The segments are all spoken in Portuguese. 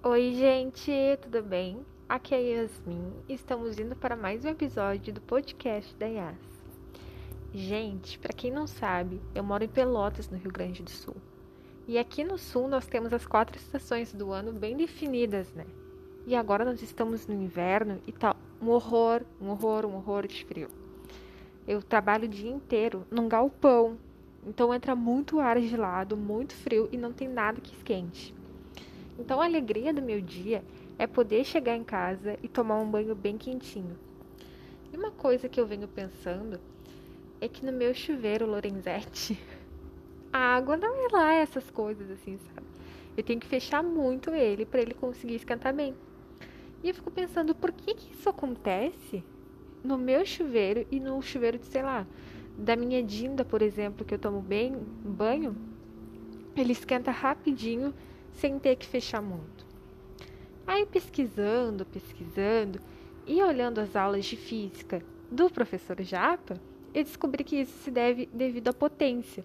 Oi, gente, tudo bem? Aqui é a Yasmin e estamos indo para mais um episódio do podcast da Yas. Gente, para quem não sabe, eu moro em Pelotas, no Rio Grande do Sul. E aqui no sul nós temos as quatro estações do ano bem definidas, né? E agora nós estamos no inverno e tá um horror, um horror, um horror de frio. Eu trabalho o dia inteiro num galpão, então entra muito ar gelado, muito frio e não tem nada que esquente. Então a alegria do meu dia é poder chegar em casa e tomar um banho bem quentinho. E uma coisa que eu venho pensando é que no meu chuveiro Lorenzetti, a água não é lá essas coisas assim, sabe? Eu tenho que fechar muito ele para ele conseguir esquentar bem. E eu fico pensando, por que, que isso acontece no meu chuveiro e no chuveiro de, sei lá, da minha Dinda, por exemplo, que eu tomo bem banho, ele esquenta rapidinho sem ter que fechar muito. Aí pesquisando, pesquisando e olhando as aulas de física do professor Japa, eu descobri que isso se deve devido à potência.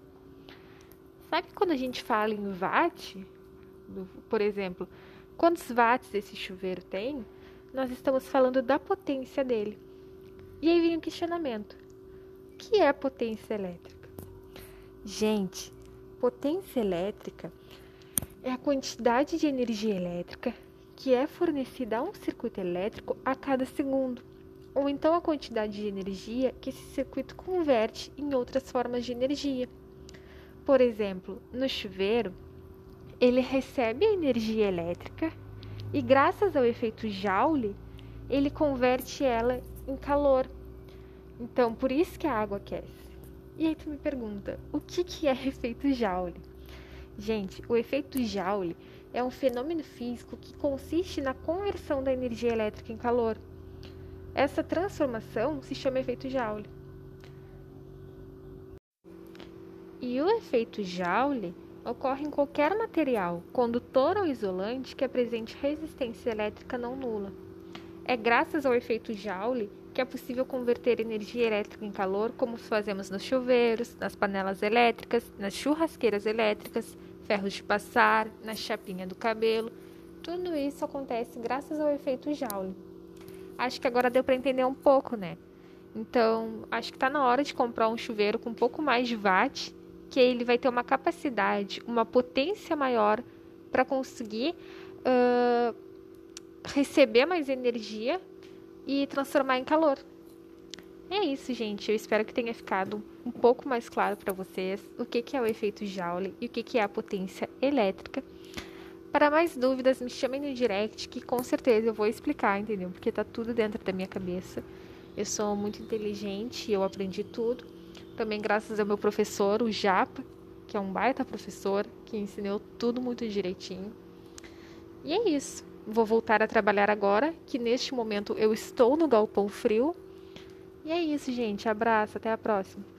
Sabe quando a gente fala em watt, por exemplo, quantos watts esse chuveiro tem? Nós estamos falando da potência dele. E aí vem o questionamento: o que é potência elétrica? Gente, potência elétrica é a quantidade de energia elétrica que é fornecida a um circuito elétrico a cada segundo, ou então a quantidade de energia que esse circuito converte em outras formas de energia. Por exemplo, no chuveiro, ele recebe a energia elétrica e, graças ao efeito Joule, ele converte ela em calor. Então, por isso que a água aquece. E aí tu me pergunta, o que, que é efeito Joule? Gente, o efeito Joule é um fenômeno físico que consiste na conversão da energia elétrica em calor. Essa transformação se chama efeito Joule. E o efeito Joule ocorre em qualquer material, condutor ou isolante que apresente resistência elétrica não nula. É graças ao efeito Joule que é possível converter energia elétrica em calor, como fazemos nos chuveiros, nas panelas elétricas, nas churrasqueiras elétricas, ferros de passar, na chapinha do cabelo. Tudo isso acontece graças ao efeito Joule. Acho que agora deu para entender um pouco, né? Então, acho que está na hora de comprar um chuveiro com um pouco mais de watt, que ele vai ter uma capacidade, uma potência maior para conseguir uh, receber mais energia e transformar em calor. É isso, gente. Eu espero que tenha ficado um pouco mais claro para vocês o que, que é o efeito Joule e o que, que é a potência elétrica. Para mais dúvidas, me chamem no direct que com certeza eu vou explicar, entendeu? Porque tá tudo dentro da minha cabeça. Eu sou muito inteligente, eu aprendi tudo. Também graças ao meu professor, o Japa, que é um baita professor, que ensinou tudo muito direitinho. E é isso. Vou voltar a trabalhar agora, que neste momento eu estou no galpão frio. E é isso, gente. Abraço, até a próxima.